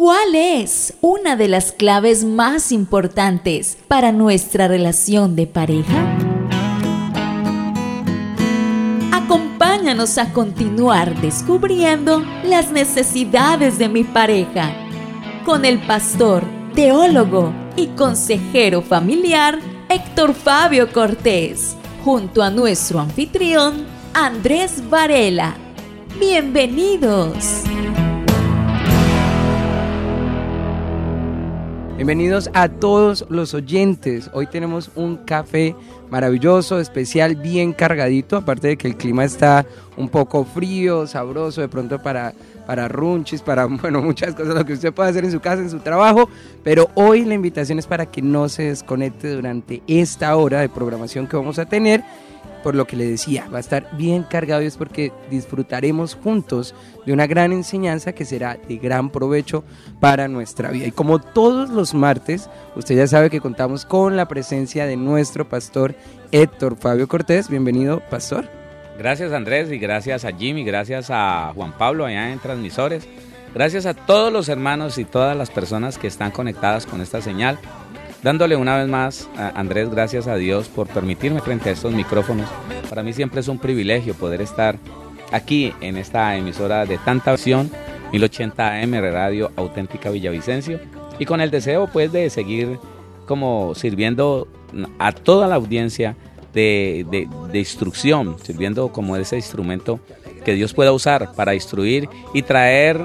¿Cuál es una de las claves más importantes para nuestra relación de pareja? Acompáñanos a continuar descubriendo las necesidades de mi pareja con el pastor, teólogo y consejero familiar Héctor Fabio Cortés, junto a nuestro anfitrión Andrés Varela. Bienvenidos. Bienvenidos a todos los oyentes. Hoy tenemos un café maravilloso, especial, bien cargadito, aparte de que el clima está un poco frío, sabroso, de pronto para, para runchis, para bueno, muchas cosas, lo que usted puede hacer en su casa, en su trabajo, pero hoy la invitación es para que no se desconecte durante esta hora de programación que vamos a tener por lo que le decía, va a estar bien cargado y es porque disfrutaremos juntos de una gran enseñanza que será de gran provecho para nuestra vida. Y como todos los martes, usted ya sabe que contamos con la presencia de nuestro pastor Héctor Fabio Cortés. Bienvenido, pastor. Gracias Andrés y gracias a Jimmy, gracias a Juan Pablo allá en Transmisores. Gracias a todos los hermanos y todas las personas que están conectadas con esta señal dándole una vez más a Andrés gracias a Dios por permitirme frente a estos micrófonos. Para mí siempre es un privilegio poder estar aquí en esta emisora de tanta visión, 1080 AM Radio Auténtica Villavicencio, y con el deseo pues de seguir como sirviendo a toda la audiencia de, de instrucción, sirviendo como ese instrumento que Dios pueda usar para instruir y traer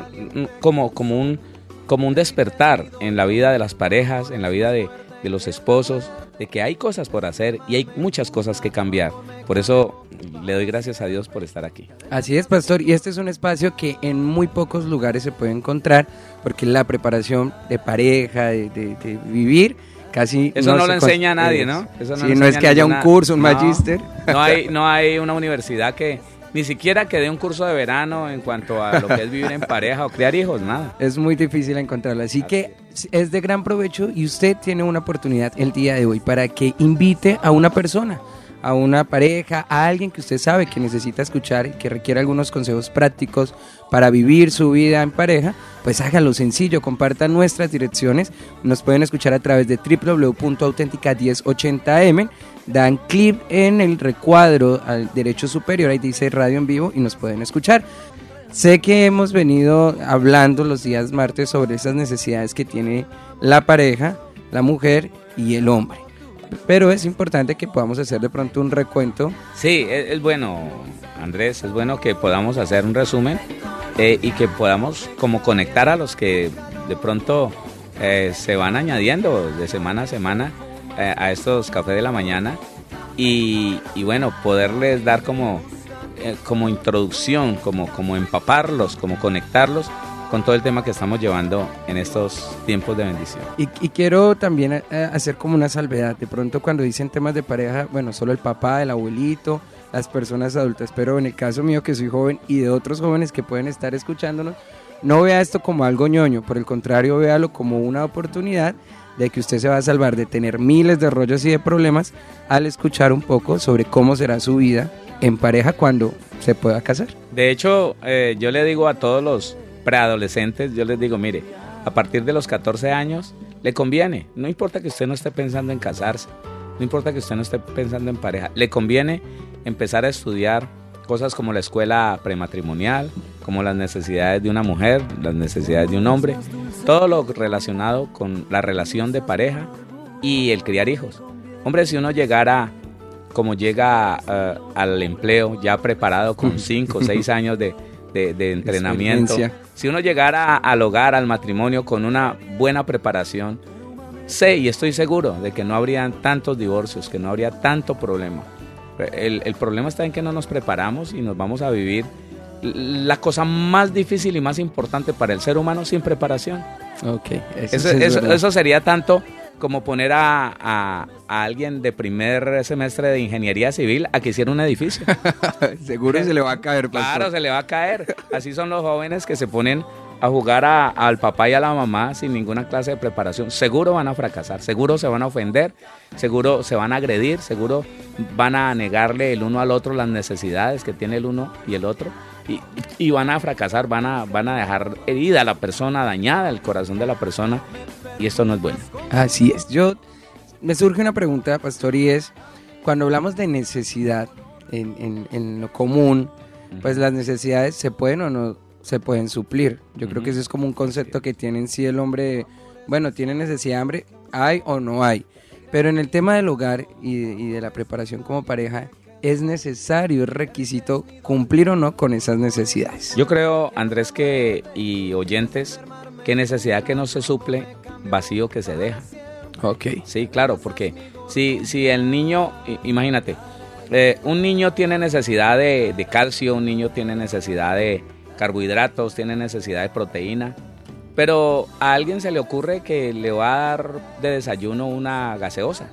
como, como, un, como un despertar en la vida de las parejas, en la vida de, de los esposos, de que hay cosas por hacer y hay muchas cosas que cambiar. Por eso le doy gracias a Dios por estar aquí. Así es, pastor, y este es un espacio que en muy pocos lugares se puede encontrar, porque la preparación de pareja, de, vivir, casi... Eso no, lo enseña a nadie, ¿no? Eso no, no es que haya un curso, un magíster. No hay, no hay una universidad que ni siquiera que dé un curso de verano en cuanto a lo que es vivir en pareja o criar hijos, nada. Es muy difícil encontrarlo, así que es de gran provecho y usted tiene una oportunidad el día de hoy para que invite a una persona a una pareja, a alguien que usted sabe que necesita escuchar y que requiere algunos consejos prácticos para vivir su vida en pareja, pues hágalo sencillo, compartan nuestras direcciones, nos pueden escuchar a través de www.auténtica1080m, dan clic en el recuadro al derecho superior, ahí dice radio en vivo y nos pueden escuchar. Sé que hemos venido hablando los días martes sobre esas necesidades que tiene la pareja, la mujer y el hombre pero es importante que podamos hacer de pronto un recuento. Sí, es, bueno, Andrés, es bueno que podamos hacer un resumen eh, y que podamos como conectar a los que de pronto eh, se van añadiendo de semana a semana eh, a estos cafés de la mañana y bueno, poderles dar como, como introducción, como, como empaparlos, como conectarlos con todo el tema que estamos llevando en estos tiempos de bendición. Y, quiero también eh, hacer como una salvedad. De pronto cuando dicen temas de pareja, bueno, solo el papá, el abuelito, las personas adultas, pero en el caso mío que soy joven y de otros jóvenes que pueden estar escuchándonos, no vea esto como algo ñoño, por el contrario, véalo como una oportunidad de que usted se va a salvar de tener miles de rollos y de problemas al escuchar un poco sobre cómo será su vida en pareja cuando se pueda casar. De hecho, eh, yo le digo a todos los preadolescentes, yo les digo, mire, a partir de los 14 años le conviene, no importa que usted no esté pensando en casarse, no importa que usted no esté pensando en pareja, le conviene empezar a estudiar cosas como la escuela prematrimonial, como las necesidades de una mujer, las necesidades de un hombre, todo lo relacionado con la relación de pareja y el criar hijos. Hombre, si uno llegara como llega eh, al empleo ya preparado con 5 o 6 años de, de, entrenamiento. Si uno llegara al hogar, al matrimonio con una buena preparación, sé y estoy seguro de que no habrían tantos divorcios, que no habría tanto problema. El, problema está en que no nos preparamos y nos vamos a vivir la cosa más difícil y más importante para el ser humano sin preparación. Okay, eso, eso sería tanto como poner a, alguien de primer semestre de ingeniería civil a que hiciera un edificio. Seguro se le va a caer. Claro, se le va a caer. Así son los jóvenes que se ponen a jugar al papá y a la mamá sin ninguna clase de preparación. Seguro van a fracasar, seguro se van a ofender, seguro se van a agredir, seguro van a negarle el uno al otro las necesidades que tiene el uno y el otro. y, van a fracasar, van a, van a dejar herida a la persona, dañada el corazón de la persona y esto no es bueno. Así es. Yo me surge una pregunta, pastor, y es cuando hablamos de necesidad en, en, lo común, pues las necesidades se pueden o no se pueden suplir. Yo creo que ese es como un concepto que tiene en sí el hombre, bueno, tiene necesidad de hambre, hay o no hay. Pero en el tema del hogar y y de la preparación como pareja, es necesario, es requisito cumplir o no con esas necesidades. Yo creo, Andrés, que y oyentes, que necesidad que no se suple, vacío que se deja. Ok. Sí, claro, porque si, si el niño, imagínate, eh, un niño tiene necesidad de, de, calcio, un niño tiene necesidad de carbohidratos, tiene necesidad de proteína, pero a alguien se le ocurre que le va a dar de desayuno una gaseosa.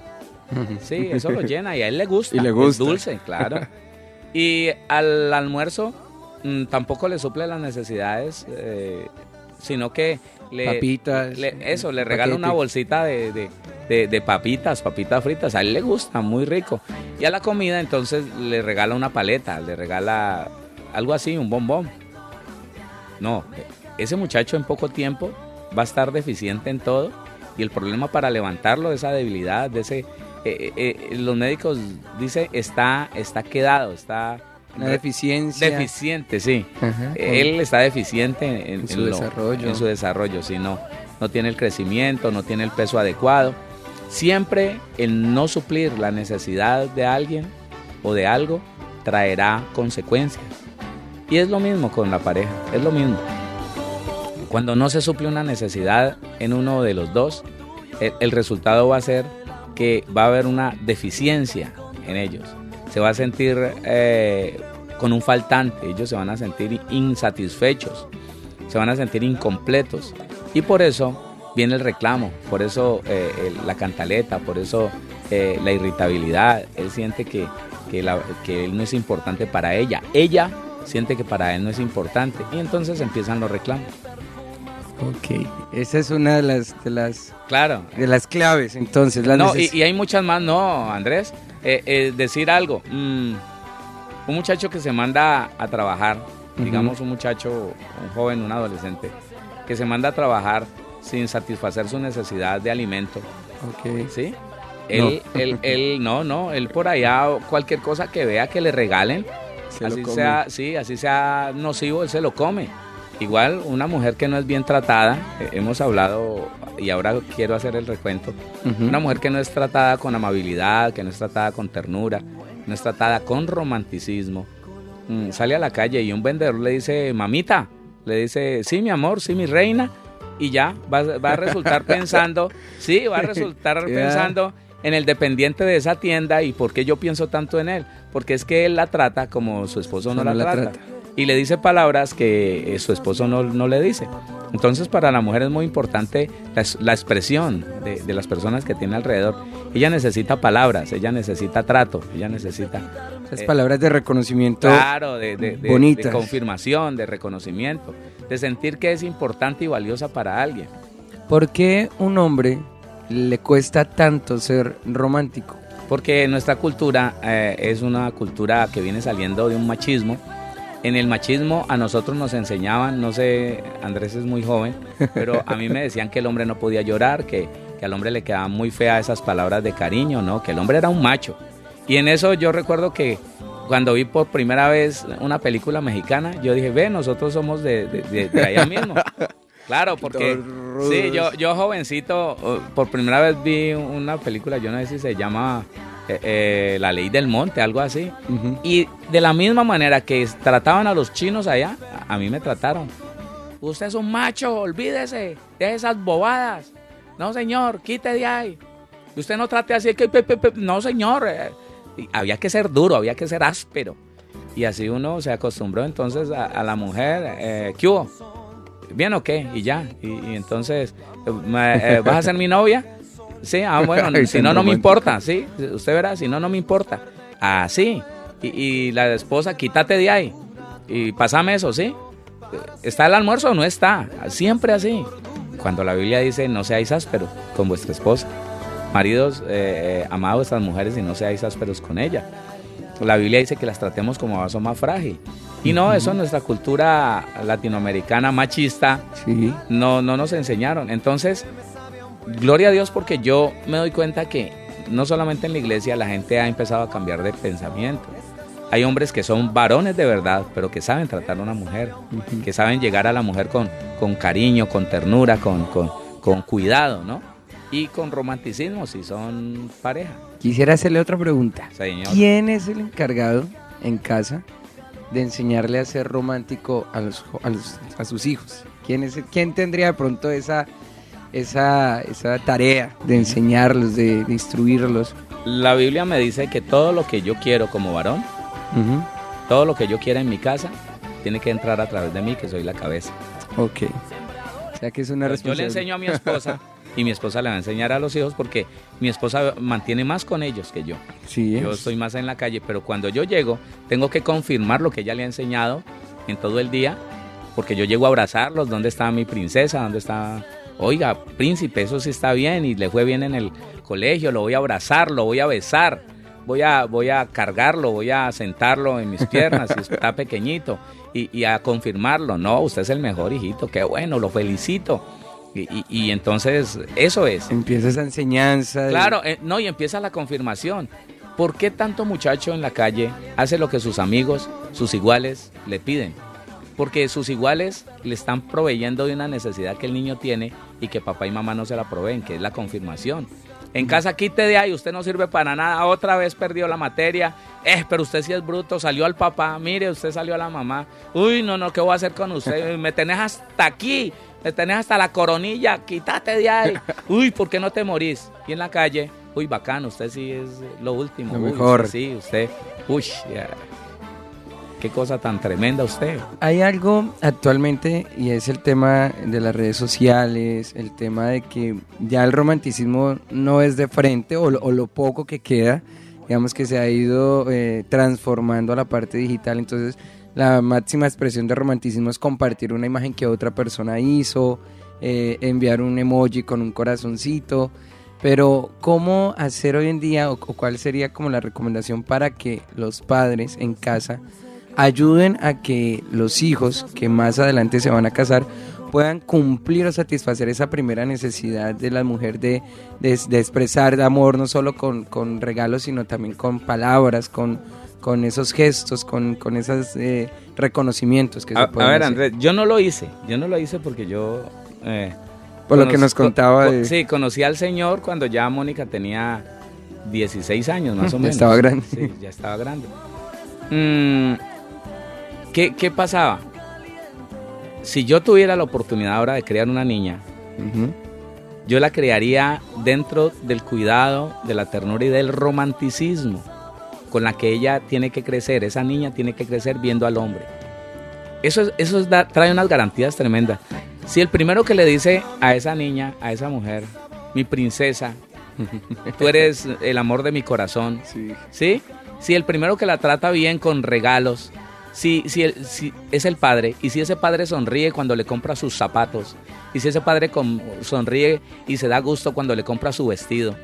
Sí, eso lo llena y a él le gusta. Y le gusta. Es dulce, claro. y al almuerzo mm, tampoco le suple las necesidades, eh, sino que le, papitas. eso, le regala una bolsita de, de, papitas, papitas fritas. A él le gusta, muy rico. Y a la comida entonces le regala una paleta, le regala algo así, un bombón. No, ese muchacho en poco tiempo va a estar deficiente en todo y el problema para levantarlo de esa debilidad, de ese eh, eh, eh, los médicos dicen está, está quedado, está... Una deficiencia. Deficiente, sí. Él está deficiente en, su desarrollo. En su desarrollo, si no, no tiene el crecimiento, no tiene el peso adecuado. Siempre el no suplir la necesidad de alguien o de algo traerá consecuencias. Y es lo mismo con la pareja, es lo mismo. Cuando no se suple una necesidad en uno de los dos, el resultado va a ser que va a haber una deficiencia en ellos. Se va a sentir eh, con un faltante, ellos se van a sentir insatisfechos, se van a sentir incompletos. Y por eso viene el reclamo, por eso eh, la cantaleta, por eso eh, la irritabilidad. Él siente que, que, que él no es importante para ella. Ella siente que para él no es importante. Y entonces empiezan los reclamos. Ok, esa es una de las de las claro de las claves. Entonces, no y, hay muchas más, no, Andrés. Eh, eh, decir algo. Mm, un muchacho que se manda a trabajar, digamos un muchacho, un joven, un adolescente, que se manda a trabajar sin satisfacer su necesidad de alimento. Ok. ¿Sí? Él, no. él, él, no, no, él por allá cualquier cosa que vea que le regalen, así sea, sí, así sea nocivo, él se lo come. Igual una mujer que no es bien tratada, eh, hemos hablado y ahora quiero hacer el recuento, una mujer que no es tratada con amabilidad, que no es tratada con ternura, no es tratada con romanticismo, mm, sale a la calle y un vendedor le dice, mamita, le dice, sí mi amor, sí mi reina, y ya va, a resultar pensando, sí, va a resultar pensando en el dependiente de esa tienda y por qué yo pienso tanto en él, porque es que él la trata como su esposo no, la, trata y le dice palabras que eh, su esposo no, no, le dice. Entonces para la mujer es muy importante la, expresión de, las personas que tiene alrededor. Ella necesita palabras, ella necesita trato, ella necesita... Esas eh, palabras de reconocimiento claro, de, de, de, confirmación, de reconocimiento, de sentir que es importante y valiosa para alguien. ¿Por qué un hombre le cuesta tanto ser romántico? Porque nuestra cultura eh, es una cultura que viene saliendo de un machismo en el machismo a nosotros nos enseñaban, no sé, Andrés es muy joven, pero a mí me decían que el hombre no podía llorar, que, al hombre le quedaban muy feas esas palabras de cariño, ¿no? Que el hombre era un macho. Y en eso yo recuerdo que cuando vi por primera vez una película mexicana, yo dije, ve, nosotros somos de, de, allá mismo. Claro, porque sí, yo, yo jovencito, por primera vez vi una película, yo no sé si se llama eh, eh, la ley del monte, algo así. Y de la misma manera que trataban a los chinos allá, a, mí me trataron. Usted es un macho, olvídese de esas bobadas. No, señor, quite de ahí. Usted no trate así que... no, señor. Eh, había que ser duro, había que ser áspero. Y así uno se acostumbró entonces a, la mujer. Eh, ¿Qué hubo? ¿Bien o qué? Y ya. Y, entonces, ¿vas a ser mi novia? Sí, ah, bueno, si no, no me importa, sí, usted verá, si no, no me importa. Así. y, y, la esposa, quítate de ahí. Y pásame eso, ¿sí? ¿Está el almuerzo o no está? Siempre así. Cuando la Biblia dice, no seáis ásperos con vuestra esposa. Maridos, eh, eh, amados a estas mujeres y no seáis ásperos con ella. La Biblia dice que las tratemos como vaso más frágil. Y no, eso en nuestra cultura latinoamericana machista Sí. no, no nos enseñaron. Entonces, gloria a Dios porque yo me doy cuenta que no solamente en la iglesia la gente ha empezado a cambiar de pensamiento. Hay hombres que son varones de verdad, pero que saben tratar a una mujer, que saben llegar a la mujer con, con cariño, con ternura, con, con, con cuidado, ¿no? Y con romanticismo si son pareja. Quisiera hacerle otra pregunta. Señor. ¿Quién es el encargado en casa de enseñarle a ser romántico a, los, a, los- a sus hijos? ¿Quién, es, ¿Quién tendría de pronto esa, esa, esa tarea de enseñarlos, de, de instruirlos? La Biblia me dice que todo lo que yo quiero como varón, todo lo que yo quiera en mi casa, tiene que entrar a través de mí, que soy la cabeza. Ok. O sea que es una Yo le enseño a mi esposa y mi esposa le va a enseñar a los hijos porque mi esposa mantiene más con ellos que yo. Sí, Yo es. estoy más en la calle, pero cuando yo llego, tengo que confirmar lo que ella le ha enseñado en todo el día, porque yo llego a abrazarlos, ¿dónde está mi princesa? ¿Dónde está? Oiga, príncipe, eso sí está bien y le fue bien en el colegio, lo voy a abrazar, lo voy a besar, voy a, voy a cargarlo, voy a sentarlo en mis piernas si está pequeñito y, y a confirmarlo. No, usted es el mejor hijito, qué bueno, lo felicito. Y, y- y entonces eso es. Empieza esa enseñanza. de- Claro, eh, no, y empieza la confirmación. ¿Por qué tanto muchacho en la calle hace lo que sus amigos, sus iguales, le piden? Porque sus iguales le están proveyendo de una necesidad que el niño tiene y que papá y mamá no se la proveen, que es la confirmación. En casa quite de ahí, usted no sirve para nada, otra vez perdió la materia, eh, pero usted sí es bruto, salió al papá, mire, usted salió a la mamá, uy, no, no, ¿qué voy a hacer con usted? Me tenés hasta aquí, me tenés hasta la coronilla, quítate de ahí, uy, ¿por qué no te morís? Y en la calle, uy, bacano, usted sí es lo último, Lo uy, mejor. sí, usted, uy, ya. Qué cosa tan tremenda usted. Hay algo actualmente y es el tema de las redes sociales, el tema de que ya el romanticismo no es de frente o lo, poco que queda, digamos que se ha ido eh, transformando a la parte digital, entonces la máxima expresión de romanticismo es compartir una imagen que otra persona hizo, eh, enviar un emoji con un corazoncito, pero ¿cómo hacer hoy en día o cuál sería como la recomendación para que los padres en casa ayuden a que los hijos que más adelante se van a casar puedan cumplir o satisfacer esa primera necesidad de la mujer de, de, de expresar amor no solo con, con regalos, sino también con palabras, con, con esos gestos, con, con esos eh, reconocimientos que A, se pueden a ver, hacer. Andrés, yo no lo hice, yo no lo hice porque yo... eh, Por lo que nos contaba de- Sí, conocí al señor cuando ya Mónica tenía 16 años más o Ya menos. estaba grande. Sí, ya estaba grande. Mm, ¿qué, ¿Qué pasaba? Si yo tuviera la oportunidad ahora de crear una niña, yo la crearía dentro del cuidado, de la ternura y del romanticismo con la que ella tiene que crecer. Esa niña tiene que crecer viendo al hombre. Eso, es- eso es da- trae unas garantías tremendas. Si el primero que le dice a esa niña, a esa mujer, mi princesa, tú eres el amor de mi corazón, Sí. ¿sí? Si el primero que la trata bien con regalos, si, si, el- si es el padre, y si ese padre sonríe cuando le compra sus zapatos, y si ese padre sonríe y se da gusto cuando le compra su vestido,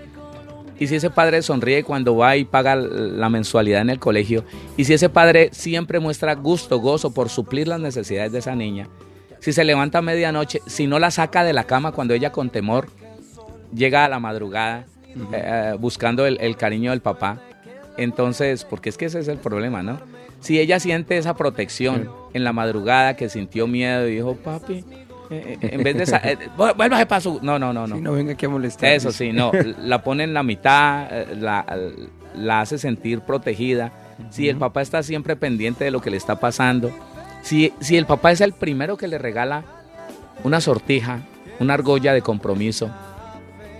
y si ese padre sonríe cuando va y paga la mensualidad en el colegio, y si ese padre siempre muestra gusto, gozo por suplir las necesidades de esa niña, si se levanta a medianoche, si no la saca de la cama cuando ella con temor llega a la madrugada eh, buscando el, el cariño del papá, entonces, porque es que ese es el problema, ¿no? Si ella siente esa protección en la madrugada, que sintió miedo y dijo, papi, eh, eh, en vez de... sa- eh, vu- vuélvase para su... No, no, no, no. Sí, no venga aquí a molestar. Eso sí, no, la pone en la mitad, eh, la, la hace sentir protegida. Si el papá está siempre pendiente de lo que le está pasando, si, si el papá es el primero que le regala una sortija, una argolla de compromiso,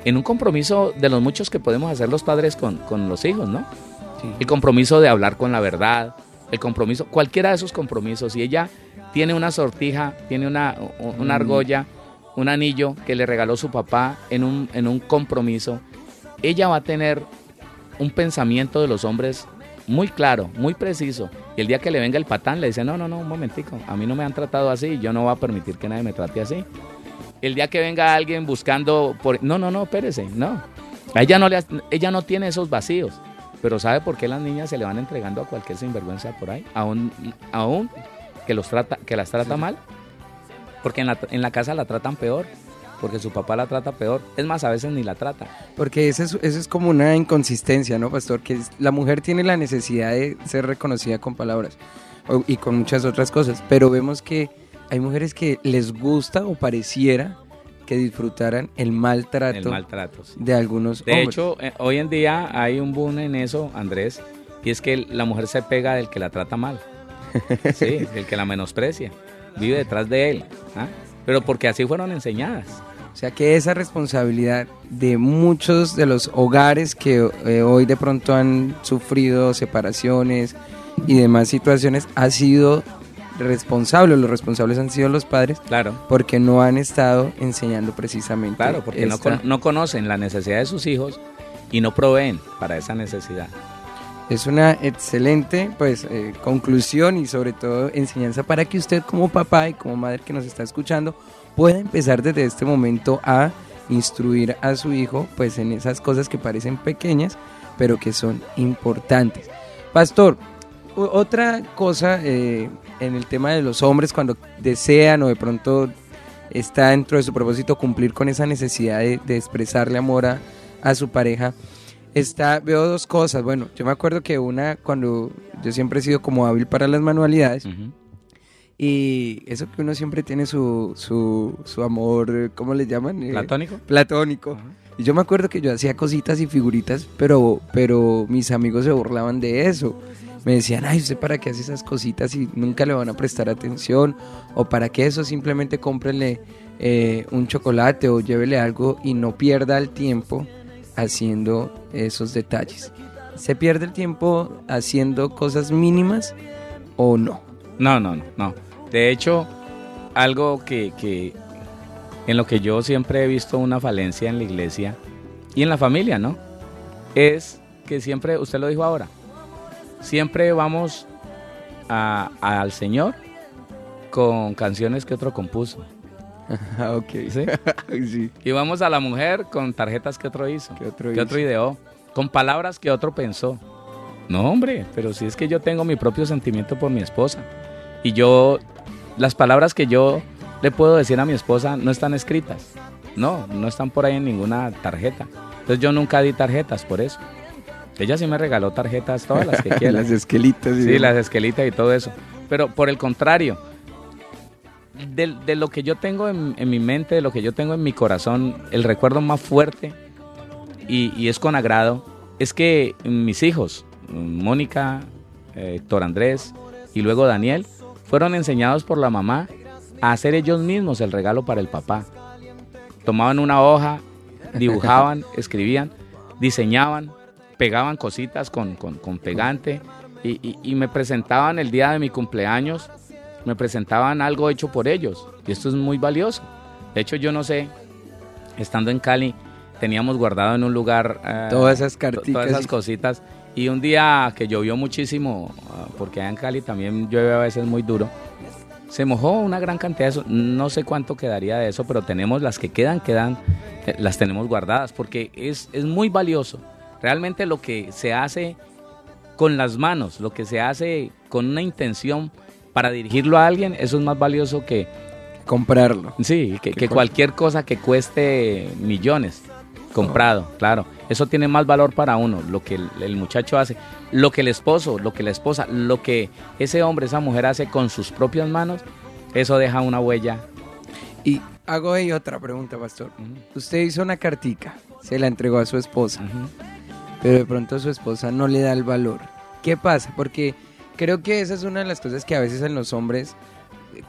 en un compromiso de los muchos que podemos hacer los padres con, con los hijos, ¿no? Sí. El compromiso de hablar con la verdad, el compromiso, cualquiera de esos compromisos, si ella tiene una sortija, tiene una, una argolla, un anillo que le regaló su papá en un, en un compromiso, ella va a tener un pensamiento de los hombres muy claro, muy preciso. Y el día que le venga el patán, le dice, no, no, no, un momentico, a mí no me han tratado así, yo no voy a permitir que nadie me trate así. El día que venga alguien buscando por... No, no, no, espérese, no. Ella no, le, ella no tiene esos vacíos. Pero ¿sabe por qué las niñas se le van entregando a cualquier sinvergüenza por ahí? Aún, aún que, los trata, que las trata mal. Porque en la, en la casa la tratan peor. Porque su papá la trata peor. Es más, a veces ni la trata. Porque eso es, eso es como una inconsistencia, ¿no, pastor? Que la mujer tiene la necesidad de ser reconocida con palabras y con muchas otras cosas. Pero vemos que hay mujeres que les gusta o pareciera que disfrutaran el maltrato, El maltrato, sí. de algunos De hombres. hecho, eh, hoy en día hay un boom en eso, Andrés, y es que la mujer se pega del que la trata mal. Sí, del que la menosprecia. Vive detrás de él. ¿ah? Pero porque así fueron enseñadas. O sea que esa responsabilidad de muchos de los hogares que eh, hoy de pronto han sufrido separaciones y demás situaciones ha sido responsable, los responsables han sido los padres Claro. porque no han estado enseñando precisamente. Claro, porque no, con- no conocen la necesidad de sus hijos y no proveen para esa necesidad. Es una excelente pues eh, conclusión y sobre todo enseñanza para que usted como papá y como madre que nos está escuchando pueda empezar desde este momento a instruir a su hijo pues en esas cosas que parecen pequeñas pero que son importantes. Pastor, otra cosa eh, en el tema de los hombres cuando desean o de pronto está dentro de su propósito cumplir con esa necesidad de, de expresarle amor a, a su pareja, está, veo dos cosas. Bueno, yo me acuerdo que una, cuando yo siempre he sido como hábil para las manualidades, y eso que uno siempre tiene su, su, su amor, ¿cómo le llaman? Eh, ¿Platónico? platónico. Y yo me acuerdo que yo hacía cositas y figuritas, pero, pero mis amigos se burlaban de eso. Me decían, ay, ¿usted para qué hace esas cositas y nunca le van a prestar atención? ¿O para qué eso? Simplemente cómprenle eh, un chocolate o llévele algo y no pierda el tiempo haciendo esos detalles. ¿Se pierde el tiempo haciendo cosas mínimas o no? No, no, no, no. De hecho, algo que, que en lo que yo siempre he visto una falencia en la iglesia y en la familia, ¿no? Es que siempre, usted lo dijo ahora, siempre vamos a- al Señor con canciones que otro compuso. Ah, ok. ¿sí? sí. Y vamos a la mujer con tarjetas que otro hizo, Que otro que otro ideó, con palabras que otro pensó. No, hombre, pero si es que yo tengo mi propio sentimiento por mi esposa. Y yo, las palabras que yo le puedo decir a mi esposa no están escritas. No, no están por ahí en ninguna tarjeta. Entonces yo nunca di tarjetas por eso. Ella sí me regaló tarjetas, todas las que quiera. las esquelitas. Sí, las esquelitas y todo eso. Pero por el contrario, de, de lo que yo tengo en, en mi mente, de lo que yo tengo en mi corazón, el recuerdo más fuerte, y, y es con agrado, es que mis hijos, Mónica, eh, Héctor Andrés y luego Daniel, fueron enseñados por la mamá a hacer ellos mismos el regalo para el papá. Tomaban una hoja, dibujaban, escribían, diseñaban, pegaban cositas con, con- con pegante y, y- y me presentaban el día de mi cumpleaños, me presentaban algo hecho por ellos y esto es muy valioso. De hecho yo no sé, estando en Cali, teníamos guardado en un lugar eh, Todas esas carticas todas esas cositas y un día que llovió muchísimo, ah, porque allá en Cali también llueve a veces muy duro, se mojó una gran cantidad de eso. No sé cuánto quedaría de eso, pero tenemos las que quedan, quedan, eh, las tenemos guardadas porque es, es muy valioso. Realmente lo que se hace con las manos, lo que se hace con una intención para dirigirlo a alguien, eso es más valioso que, comprarlo. sí, que, Que que cual- cualquier cosa que cueste millones comprado, claro. Eso tiene más valor para uno, lo que el, el muchacho hace, lo que el esposo, lo que la esposa, lo que ese hombre, esa mujer hace con sus propias manos, eso deja una huella. Y hago ahí otra pregunta, pastor. Usted hizo una cartica, se la entregó a su esposa. Pero de pronto su esposa no le da el valor. ¿Qué pasa? Porque creo que esa es una de las cosas que a veces en los hombres,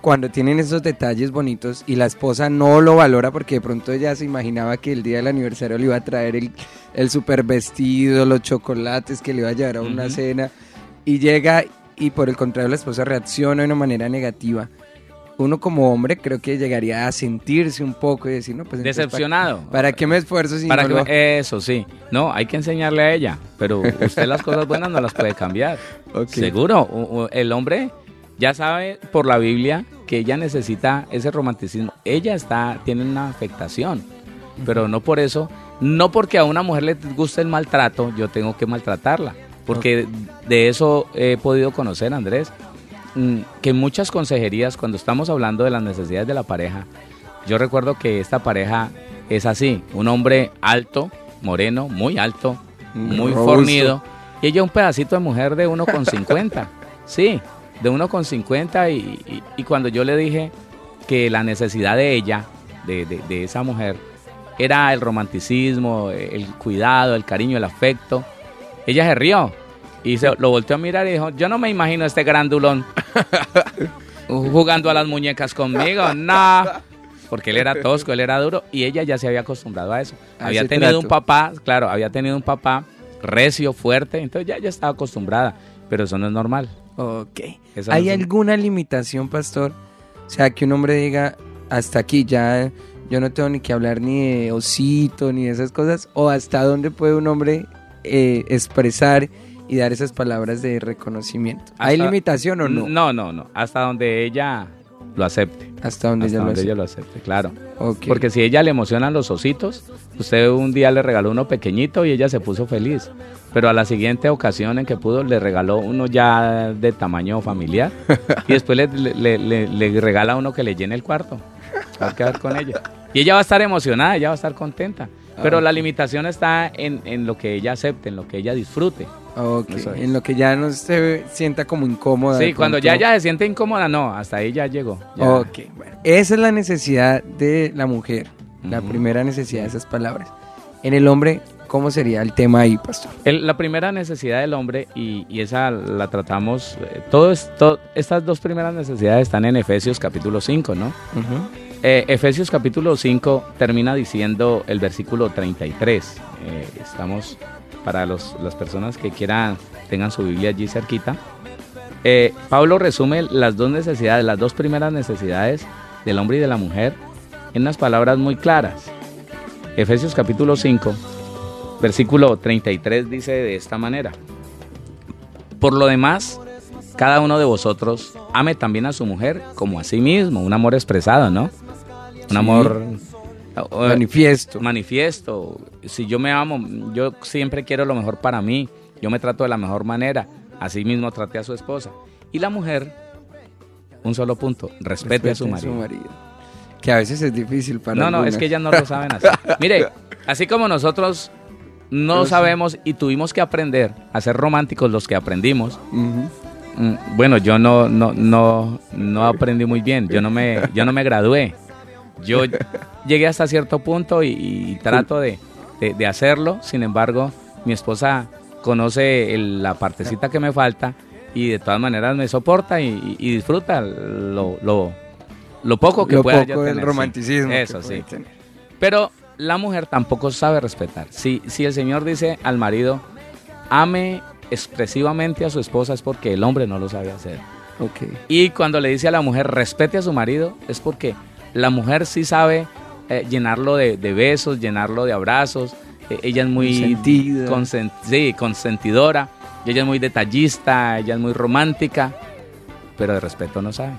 cuando tienen esos detalles bonitos y la esposa no lo valora porque de pronto ella se imaginaba que el día del aniversario le iba a traer el, el super vestido, los chocolates, que le iba a llevar a una cena, y llega y por el contrario la esposa reacciona de una manera negativa. Uno como hombre creo que llegaría a sentirse un poco y decir, no, pues Decepcionado. ¿Para, para qué me esfuerzo si Para no que- Eso sí. No, hay que enseñarle a ella, pero usted las cosas buenas no las puede cambiar. Ok. Seguro, el hombre ya sabe por la Biblia que ella necesita ese romanticismo. Ella está tiene una afectación, pero no por eso, no porque a una mujer le guste el maltrato, yo tengo que maltratarla. porque de eso he podido conocer, Andrés, que muchas consejerías, cuando estamos hablando de las necesidades de la pareja, yo recuerdo que esta pareja es así, un hombre alto, moreno, muy alto, muy fornido, y ella un pedacito de mujer de 1,50, sí, de 1,50 y, y, cuando yo le dije que la necesidad de ella, de, de esa mujer, era el romanticismo, el cuidado, el cariño, el afecto, ella se rió y se, lo volteó a mirar y dijo, yo no me imagino este grandulón jugando a las muñecas conmigo, no. Porque él era tosco, él era duro y ella ya se había acostumbrado a eso. había tenido un papá, claro, había tenido un papá recio, fuerte, entonces ya, ya estaba acostumbrada, pero eso no es normal. Ok. ¿Hay alguna limitación, pastor? O sea, que un hombre diga, hasta aquí ya yo no tengo ni que hablar ni de osito ni de esas cosas, o hasta dónde puede un hombre eh, expresar y dar esas palabras de reconocimiento. ¿Hay limitación o no? No, no, no. Hasta donde ella lo acepte. Hasta donde, ella, lo acepte, claro. Porque si ella le emocionan los ositos, usted un día le regaló uno pequeñito y ella se puso feliz. Pero a la siguiente ocasión en que pudo, le regaló uno ya de tamaño familiar. y después le, le, regala uno que le llene el cuarto. Va a quedar con ella. Y ella va a estar emocionada, ella va a estar contenta. Pero ah, la limitación está en, en, lo que ella acepte, en lo que ella disfrute. en lo que ya no se sienta como incómoda. Sí, cuando ya ella se siente incómoda, no, hasta ahí ya llegó. Ok, bueno. Esa es la necesidad de la mujer, la primera necesidad de esas palabras. En el hombre, ¿cómo sería el tema ahí, pastor? la primera necesidad del hombre, y, y esa la tratamos, eh, todo, todo, estas dos primeras necesidades están en Efesios capítulo 5, ¿no? Eh, Efesios capítulo 5 termina diciendo el versículo 33. Eh, estamos para los, las personas que quieran, tengan su Biblia allí cerquita. Eh, Pablo resume las dos necesidades, las dos primeras necesidades del hombre y de la mujer en unas palabras muy claras. Efesios capítulo 5, versículo 33 dice de esta manera. Por lo demás, cada uno de vosotros ame también a su mujer como a sí mismo, un amor expresado, ¿no? Un amor manifiesto. Manifiesto. Si yo me amo, yo siempre quiero lo mejor para mí. Yo me trato de la mejor manera. Así mismo traté a su esposa. Y la mujer, un solo punto, respete, a, su marido. Que a veces es difícil para No, no, es que ellas no lo saben así. Mire, así como nosotros no sabemos y tuvimos que aprender a ser románticos los que aprendimos. Mm, bueno, yo no, no, no, no aprendí muy bien. Yo no me, yo no me gradué. Yo llegué hasta cierto punto y, trato de, hacerlo, sin embargo, mi esposa conoce la partecita que me falta y de todas maneras me soporta y, disfruta lo, lo, poco que pueda poco tener. romanticismo. Eso sí. Pero la mujer tampoco sabe respetar. Si, si el Señor dice al marido, ame expresivamente a su esposa es porque el hombre no lo sabe hacer. Okay. Y cuando le dice a la mujer respete a su marido es porque la mujer sí sabe eh, llenarlo de, besos, llenarlo de abrazos. E, ella es muy consentidora, y ella es muy detallista, ella es muy romántica, pero de respeto no sabe.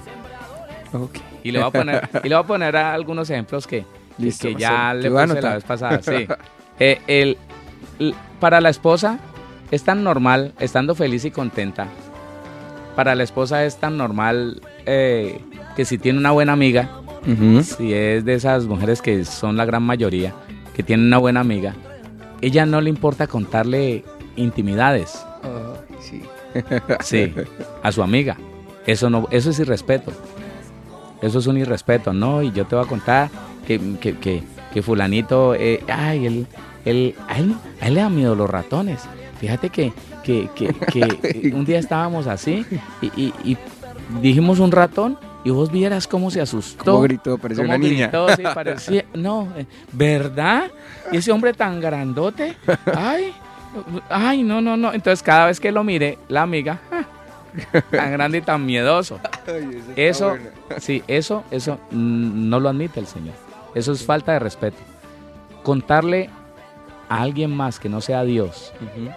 Y, le voy a poner, y le voy a poner algunos ejemplos que, que ya le puse la vez pasada. Eh, para la esposa es tan normal, estando feliz y contenta, para la esposa es tan normal eh, que si tiene una buena amiga, si es de esas mujeres que son la gran mayoría, que tienen una buena amiga, ella no le importa contarle intimidades. sí. sí, a su amiga. Eso no, eso es irrespeto. Eso es un irrespeto, ¿no? Y yo te voy a contar que, que, que, fulanito, eh, ay, él, él, a él, él le da miedo los ratones. Fíjate que, que, que, un día estábamos así y, y dijimos un ratón y vos vieras cómo se asustó. Cómo gritó, parecía una niña. sí, parecía, no, eh, ¿verdad? Y ese hombre tan grandote, ay, ay, no, no, no. Entonces cada vez que lo mire, la amiga, ah, tan grande y tan miedoso. eso, sí, eso, eso no lo admite el Señor. Eso es falta de respeto. Contarle a alguien más que no sea Dios,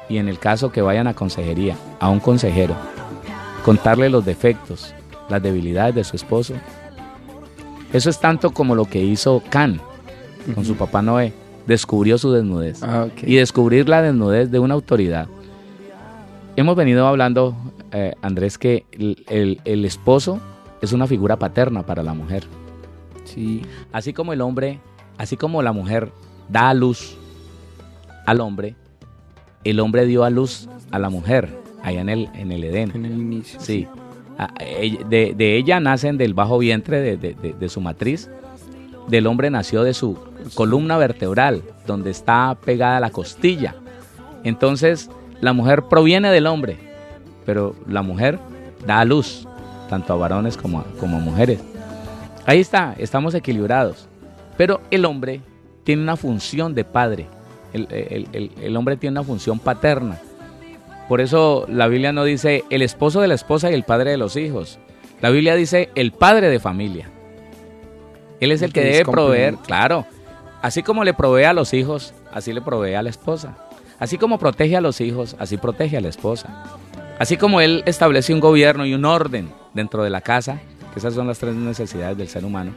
y en el caso que vayan a consejería, a un consejero, contarle los defectos, las debilidades de su esposo. Eso es tanto como lo que hizo Can con su papá Noé. Descubrió su desnudez. Ah, y descubrir la desnudez de una autoridad hemos venido hablando, eh, Andrés, que el, el esposo es una figura paterna para la mujer. Sí. Así como el hombre, así como la mujer da a luz al hombre, el hombre dio a luz a la mujer allá en el, en el Edén. En el inicio. Sí. De, de, ella nacen del bajo vientre de, su matriz. Del hombre nació de su columna vertebral, donde está pegada la costilla. Entonces, la mujer proviene del hombre, pero la mujer da a luz, tanto a varones como a, mujeres. Ahí está, estamos equilibrados. Pero el hombre tiene una función de padre. El hombre tiene una función paterna. Por eso la Biblia no dice el esposo de la esposa y el padre de los hijos. La Biblia dice el padre de familia. Él es el que debe proveer, claro. Así como le provee a los hijos, así le provee a la esposa. Así como protege a los hijos, así protege a la esposa. Así como él establece un gobierno y un orden dentro de la casa, que esas son las tres necesidades del ser humano.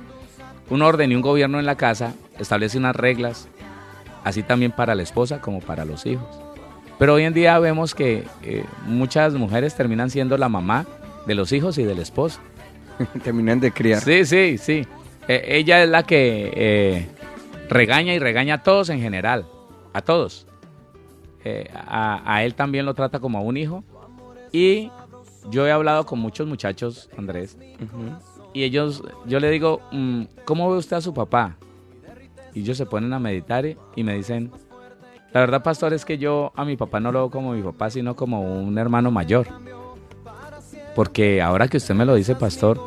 Un orden y un gobierno en la casa establece unas reglas, así también para la esposa como para los hijos. Pero hoy en día vemos que eh, muchas mujeres terminan siendo la mamá de los hijos y del esposo. terminan de criar. Sí, sí, sí. Eh, ella es la que eh, regaña y regaña a todos en general, a todos. Eh, a, a, él también lo trata como a un hijo. Y yo he hablado con muchos muchachos, Andrés, uh -huh. y ellos, yo le digo, mm, ¿cómo ve usted a su papá? Y ellos se ponen a meditar y me dicen, la verdad, pastor, es que yo a mi papá no lo veo como mi papá, sino como un hermano mayor. Porque ahora que usted me lo dice, pastor,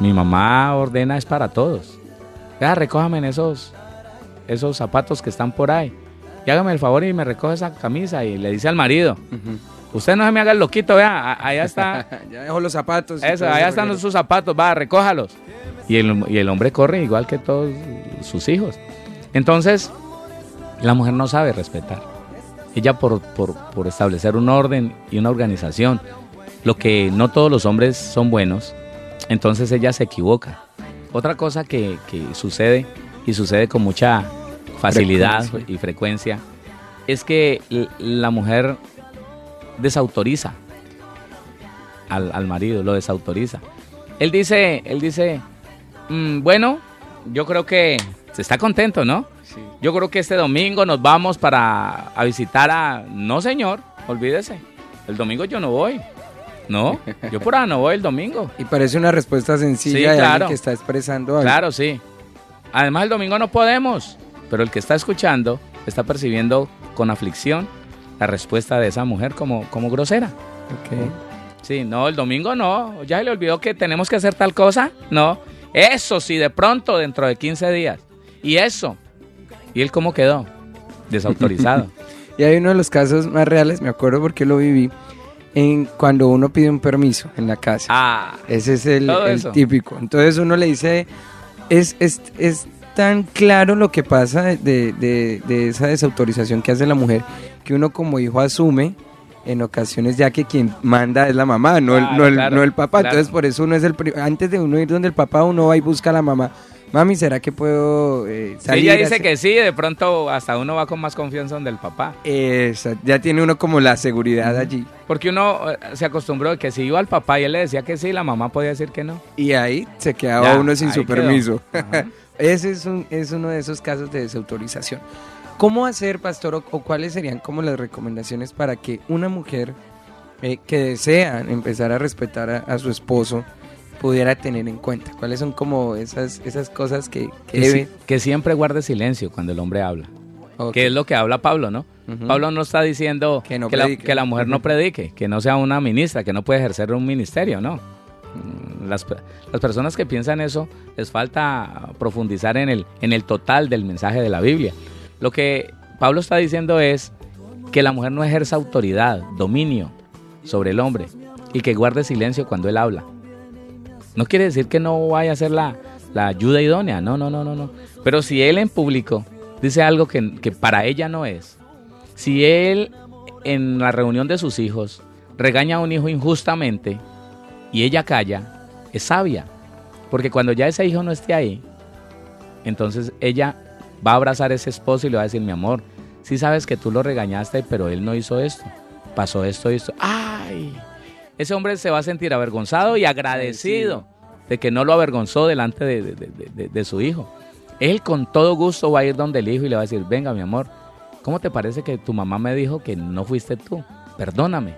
mi mamá ordena es para todos. Vea, recójame en esos, esos zapatos que están por ahí. Y hágame el favor y me recoge esa camisa y le dice al marido, uh -huh. usted no se me haga el loquito, vea, allá está. ya dejó los zapatos. Eso, allá están reguero. sus zapatos, va, recójalos. Y el, y el hombre corre igual que todos sus hijos. Entonces, la mujer no sabe respetar. Ella por, por, por, establecer un orden y una organización, lo que no todos los hombres son buenos, entonces ella se equivoca. Otra cosa que, que sucede, y sucede con mucha facilidad frecuencia. y frecuencia, es que la mujer desautoriza al, al marido, lo desautoriza. Él dice, él dice, mmm, bueno, yo creo que se está contento, ¿no? Sí. Yo creo que este domingo nos vamos para a visitar a... No, señor, olvídese. El domingo yo no voy. No, yo por ahora no voy el domingo. Y parece una respuesta sencilla sí, claro. que está expresando algo. Claro, sí. Además el domingo no podemos, pero el que está escuchando está percibiendo con aflicción la respuesta de esa mujer como, como grosera. Okay. Sí, no, el domingo no. Ya se le olvidó que tenemos que hacer tal cosa. No. Eso sí, de pronto, dentro de 15 días. Y eso. ¿Y él cómo quedó? Desautorizado. y hay uno de los casos más reales, me acuerdo porque lo viví, en cuando uno pide un permiso en la casa. Ah, Ese es el, el típico. Entonces uno le dice, es, es, es tan claro lo que pasa de, de, de, esa desautorización que hace la mujer, que uno como hijo asume en ocasiones ya que quien manda es la mamá, no, claro, el, no, el, claro, no el papá. Claro. Entonces por eso uno es el... Antes de uno ir donde el papá, uno va y busca a la mamá. Mami, ¿será que puedo eh, salir? Sí, ella dice que sí, de pronto hasta uno va con más confianza donde el papá. Eso, ya tiene uno como la seguridad allí. Porque uno eh, se acostumbró que si iba al papá y él le decía que sí, la mamá podía decir que no. Y ahí se quedaba ya, uno sin su permiso. Ese es, un, es uno de esos casos de desautorización. ¿Cómo hacer, pastor, o, o cuáles serían como las recomendaciones para que una mujer eh, que desea empezar a respetar a, a su esposo, pudiera tener en cuenta? ¿Cuáles son como esas, esas cosas que, que, que debe? Si, que siempre guarde silencio cuando el hombre habla. Okay. Que es lo que habla Pablo, ¿no? Uh -huh. Pablo no está diciendo que, no que, la, que, la, mujer uh -huh. no predique, que no sea una ministra, que no puede ejercer un ministerio, ¿no? Las, las, personas que piensan eso les falta profundizar en el, en el total del mensaje de la Biblia. Lo que Pablo está diciendo es que la mujer no ejerza autoridad, dominio sobre el hombre y que guarde silencio cuando él habla. No quiere decir que no vaya a ser la, la ayuda idónea, no, no, no, no, no. Pero si él en público dice algo que, que para ella no es, si él en la reunión de sus hijos regaña a un hijo injustamente y ella calla, es sabia. Porque cuando ya ese hijo no esté ahí, entonces ella va a abrazar a ese esposo y le va a decir, mi amor, sí sabes que tú lo regañaste, pero él no hizo esto. pasó esto y esto. ¡Ay! Ese hombre se va a sentir avergonzado y agradecido de que no lo avergonzó delante de, su hijo. Él con todo gusto va a ir donde el hijo y le va a decir, venga mi amor, ¿cómo te parece que tu mamá me dijo que no fuiste tú? Perdóname.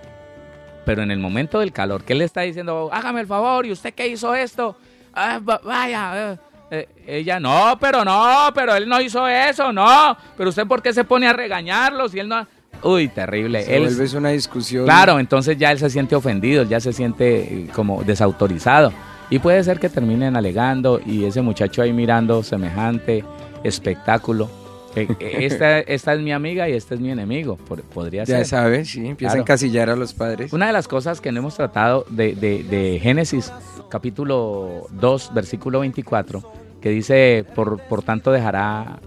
Pero en el momento del calor, ¿qué le está diciendo? Hágame el favor, ¿y usted qué hizo esto? Ah, vaya. Eh, eh, ella, no, pero no, pero él no hizo eso, no. Pero usted, ¿por qué se pone a regañarlo si él no.? Uy, terrible. Se él, vuelve una discusión. Claro, entonces ya él se siente ofendido, ya se siente eh, como desautorizado. Y puede ser que terminen alegando y ese muchacho ahí mirando semejante espectáculo. Esta, esta es mi amiga y este es mi enemigo, podría ser. Ya sabes, sí, empieza a encasillar a los padres. Una de las cosas que no hemos tratado de, de Génesis, capítulo 2, versículo 24, que dice, por, por tanto dejará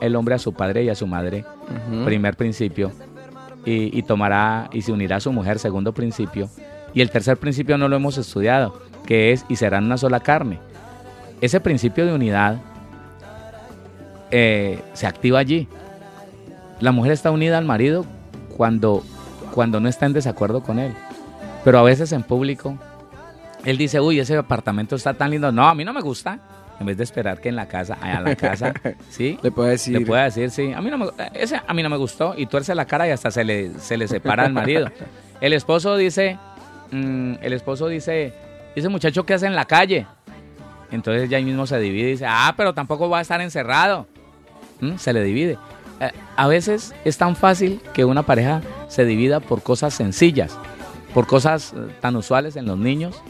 el hombre a su padre y a su madre, primer principio, y, tomará y se unirá a su mujer, segundo principio. Y el tercer principio no lo hemos estudiado, que es y serán una sola carne. Ese principio de unidad eh, se activa allí. La mujer está unida al marido cuando, cuando no está en desacuerdo con él. Pero a veces en público, él dice, uy, ese apartamento está tan lindo. No, a mí no me gusta en vez de esperar que en la casa, a la casa, ¿sí? Le puede decir. Le puede decir, sí. A mí no me, ese a mí no me gustó y tuerce la cara y hasta se le, se le separa al marido. El esposo dice, mm, el esposo dice, ese muchacho que hace en la calle. Entonces ya ahí mismo se divide y dice, ah, pero tampoco va a estar encerrado. ¿Mm? Se le divide. Eh, a veces es tan fácil que una pareja se divida por cosas sencillas, por cosas eh, tan usuales en los niños,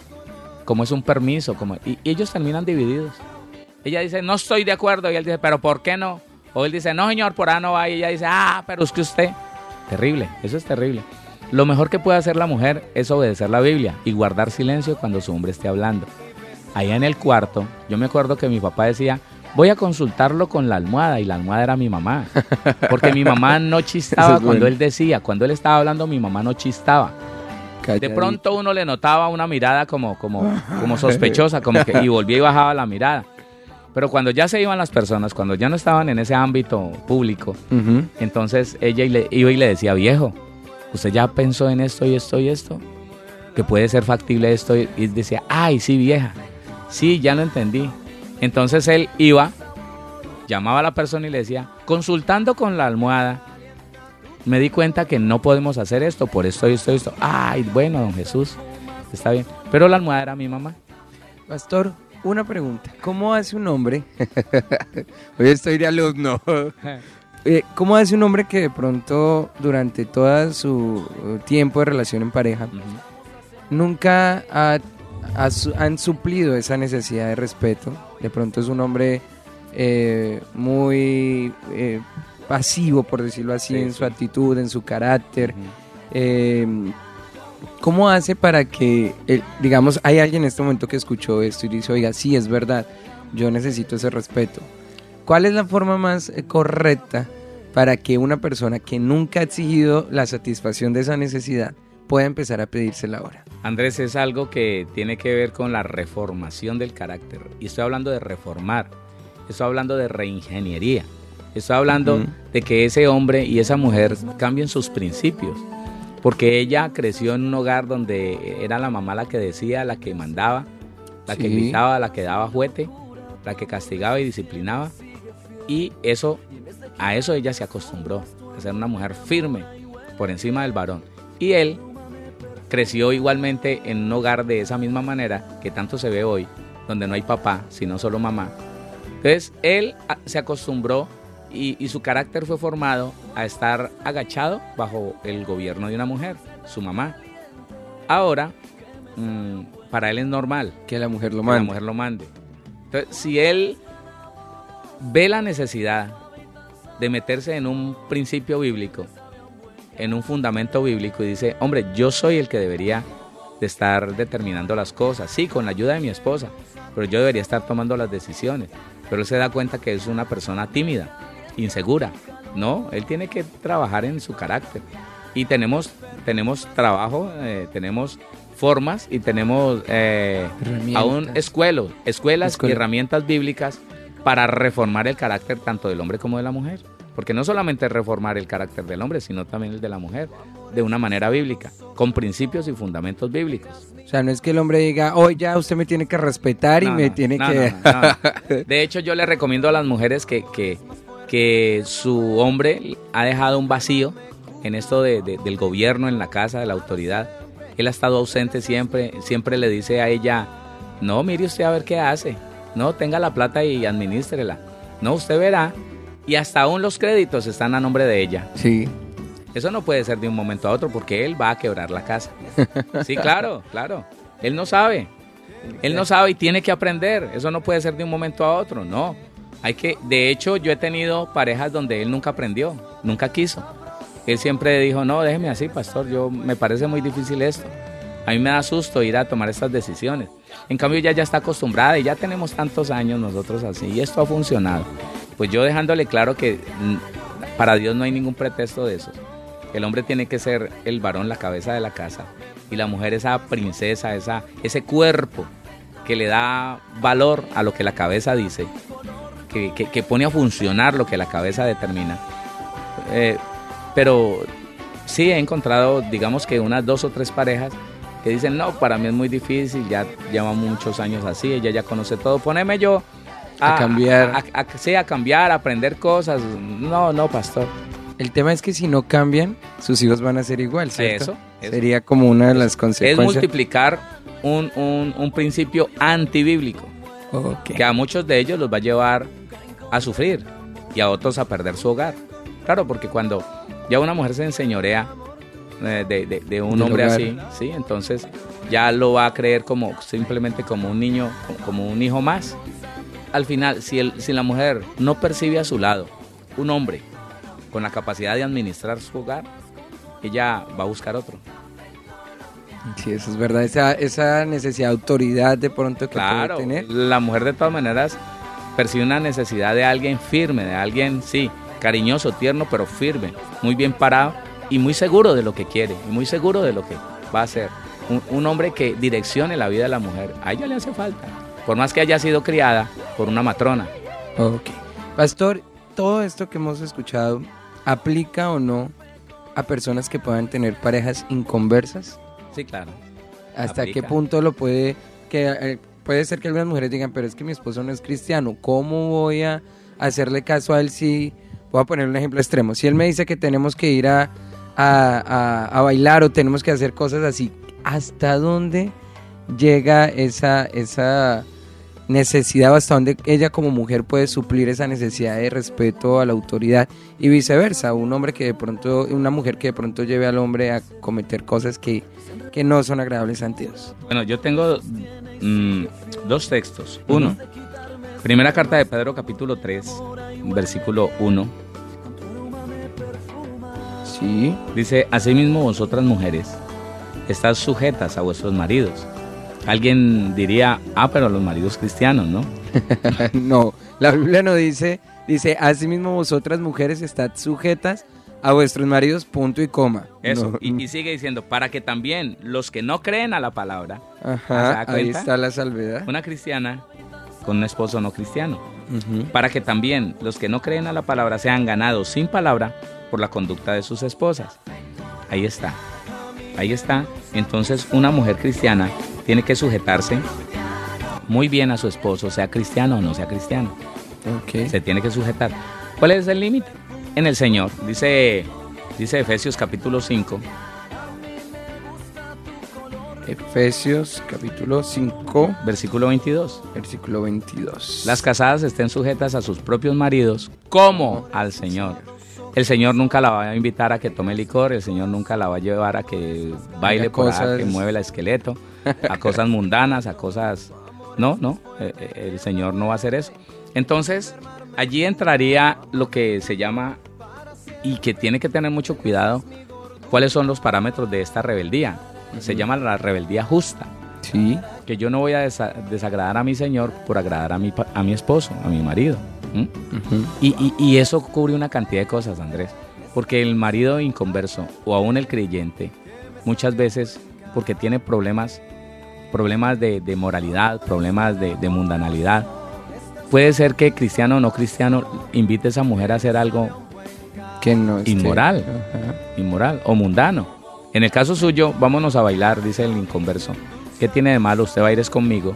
como es un permiso, como, y ellos terminan divididos. Ella dice, no estoy de acuerdo. Y él dice, pero ¿por qué no? O él dice, no, señor, por ahí no va. Y ella dice, ah, pero es que usted. Terrible, eso es terrible. Lo mejor que puede hacer la mujer es obedecer la Biblia y guardar silencio cuando su hombre esté hablando. Allá en el cuarto, yo me acuerdo que mi papá decía, voy a consultarlo con la almohada y la almohada era mi mamá. Porque mi mamá no chistaba cuando él decía, cuando él estaba hablando mi mamá no chistaba. De pronto uno le notaba una mirada como, como, como sospechosa, como que, y volvía y bajaba la mirada. Pero cuando ya se iban las personas, cuando ya no estaban en ese ámbito público, entonces ella iba y le decía, viejo, ¿usted ya pensó en esto y esto y esto? Que puede ser factible esto. Y decía, ay, sí, vieja, sí, ya lo entendí. Entonces él iba, llamaba a la persona y le decía, consultando con la almohada, me di cuenta que no podemos hacer esto, por esto y esto y esto. Ay, bueno, don Jesús, está bien. Pero la almohada era mi mamá. Pastor, una pregunta. ¿Cómo hace un hombre? Hoy estoy de alumno. Eh, ¿Cómo hace un hombre que de pronto durante todo su tiempo de relación en pareja nunca han suplido esa necesidad de respeto? De pronto es un hombre eh, muy eh, pasivo, por decirlo así, en su actitud, en su carácter. ¿Cómo hace para que, eh, digamos, hay alguien en este momento que escuchó esto y dice, oiga, sí, es verdad, yo necesito ese respeto? ¿Cuál es la forma más eh, correcta para que una persona que nunca ha exigido la satisfacción de esa necesidad pueda empezar a pedírsela ahora? Andrés, es algo que tiene que ver con la reformación del carácter. Y estoy hablando de reformar, estoy hablando de reingeniería, estoy hablando de que ese hombre y esa mujer cambien sus principios porque ella creció en un hogar donde era la mamá la que decía, la que mandaba, la que gritaba, la que daba juguete, la que castigaba y disciplinaba. Y eso, a eso ella se acostumbró, a ser una mujer firme por encima del varón. Y él creció igualmente en un hogar de esa misma manera que tanto se ve hoy, donde no hay papá, sino solo mamá. Entonces él se acostumbró y, su carácter fue formado a estar agachado bajo el gobierno de una mujer, su mamá. Ahora, mm, para él es normal que la mujer lo mande. la mujer lo mande. Entonces, si él ve la necesidad de meterse en un principio bíblico, en un fundamento bíblico y dice, hombre, yo soy el que debería de estar determinando las cosas, sí, con la ayuda de mi esposa, pero yo debería estar tomando las decisiones. Pero él se da cuenta que es una persona tímida insegura. No, él tiene que trabajar en su carácter. Y tenemos, tenemos trabajo, eh, tenemos formas y tenemos eh, aún escuelos, escuelas y herramientas bíblicas para reformar el carácter tanto del hombre como de la mujer. Porque no solamente reformar el carácter del hombre, sino también el de la mujer, de una manera bíblica, con principios y fundamentos bíblicos. O sea, no es que el hombre diga, hoy ya usted me tiene que respetar y me tiene que... de hecho, yo le recomiendo a las mujeres que, que, que su hombre ha dejado un vacío en esto de, del gobierno, en la casa, de la autoridad. Él ha estado ausente siempre, siempre le dice a ella, no, mire usted a ver qué hace, no, tenga la plata y administrela, no, usted verá y hasta aún los créditos están a nombre de ella. Sí. Eso no puede ser de un momento a otro porque él va a quebrar la casa. Sí, claro, claro. Él no sabe. Él no sabe y tiene que aprender. Eso no puede ser de un momento a otro, no. Hay que, de hecho, yo he tenido parejas donde él nunca aprendió, nunca quiso. Él siempre dijo, no, déjeme así, pastor, yo me parece muy difícil esto. A mí me da susto ir a tomar estas decisiones. En cambio, ella ya está acostumbrada y ya tenemos tantos años nosotros así y esto ha funcionado pues yo dejándole claro que mm, para Dios no hay ningún pretexto de eso. El hombre tiene que ser el varón, la cabeza de la casa, y la mujer esa princesa, esa, ese cuerpo que le da valor a lo que la cabeza dice, que, pone a funcionar lo que la cabeza determina. Eh, pero sí he encontrado, digamos que unas dos o tres parejas que dicen, no, para mí es muy difícil, ya lleva muchos años así, ella ya conoce todo, poneme yo a, cambiar. A, sí, a cambiar, a aprender cosas. No, no, pastor. El tema es que si no cambian, sus hijos van a ser igual, ¿cierto? Eso, Sería como una de las consecuencias. Es multiplicar un, un, un principio antibíblico. Que a muchos de ellos los va a llevar a sufrir y a otros a perder su hogar. Claro, porque cuando ya una mujer se enseñorea eh, de, de, un hombre así, sí, entonces ya lo va a creer como simplemente como un niño, como un hijo más al final, si, el, si la mujer no percibe a su lado un hombre con la capacidad de administrar su hogar, ella va a buscar otro. Sí, eso es verdad, esa, esa necesidad de autoridad de pronto que claro, puede tener. La mujer de todas maneras percibe una necesidad de alguien firme, de alguien, sí, cariñoso, tierno, pero firme, muy bien parado y muy seguro de lo que quiere, y muy seguro de lo que va a hacer. Un, un hombre que direccione la vida de la mujer, a ella le hace falta por más que haya sido criada por una matrona. Ok. Pastor, todo esto que hemos escuchado, ¿aplica o no a personas que puedan tener parejas inconversas? Sí, claro. ¿Hasta qué punto lo puede, que eh, puede ser que algunas mujeres digan, pero es que mi esposo no es cristiano, ¿cómo voy a hacerle caso a él si, voy a poner un ejemplo extremo, si él me dice que tenemos que ir a, a bailar o tenemos que hacer cosas así, ¿hasta dónde llega esa, esa necesidad hasta donde ella como mujer puede suplir esa necesidad de respeto a la autoridad y viceversa, un hombre que de pronto, una mujer que de pronto lleve al hombre a cometer cosas que, que no son agradables ante Dios. Bueno, yo tengo mm, dos textos. Uno, primera carta de Pedro capítulo 3, versículo 1. Sí. Dice, asimismo vosotras mujeres, estás sujetas a vuestros maridos Alguien diría, ah, pero los maridos cristianos, ¿no? no, la Biblia no dice, dice, asimismo vosotras mujeres estad sujetas a vuestros maridos, punto y coma. Eso, y, sigue diciendo, para que también los que no creen a la palabra, Ajá, ahí está la salvedad. Una cristiana con un esposo no cristiano. Para que también los que no creen a la palabra sean ganados sin palabra por la conducta de sus esposas. Ahí está. Ahí está. Entonces, una mujer cristiana tiene que sujetarse muy bien a su esposo, sea cristiano o no sea cristiano. Se tiene que sujetar. ¿Cuál es el límite? En el Señor. Dice, dice Efesios capítulo 5. Efesios capítulo 5. Versículo 22. Versículo 22. Las casadas estén sujetas a sus propios maridos como al Señor. El Señor nunca la va a invitar a que tome licor, el Señor nunca la va a llevar a que baile por que mueve el esqueleto a cosas mundanas, a cosas... No, no, eh, eh, el Señor no va a hacer eso. Entonces, allí entraría lo que se llama, y que tiene que tener mucho cuidado, cuáles son los parámetros de esta rebeldía. Se llama la rebeldía justa. Sí. Que yo no voy a desagradar a mi Señor por agradar a mi, a mi esposo, a mi marido. y, y, eso cubre una cantidad de cosas, Andrés. Porque el marido inconverso o aún el creyente, muchas veces, porque tiene problemas problemas de, moralidad, problemas de, mundanalidad. Puede ser que cristiano o no cristiano invite a esa mujer a hacer algo que no esté- Inmoral. Inmoral o mundano. En el caso suyo, vámonos a bailar, dice el inconverso. ¿Qué tiene de malo? Usted va a ir es conmigo.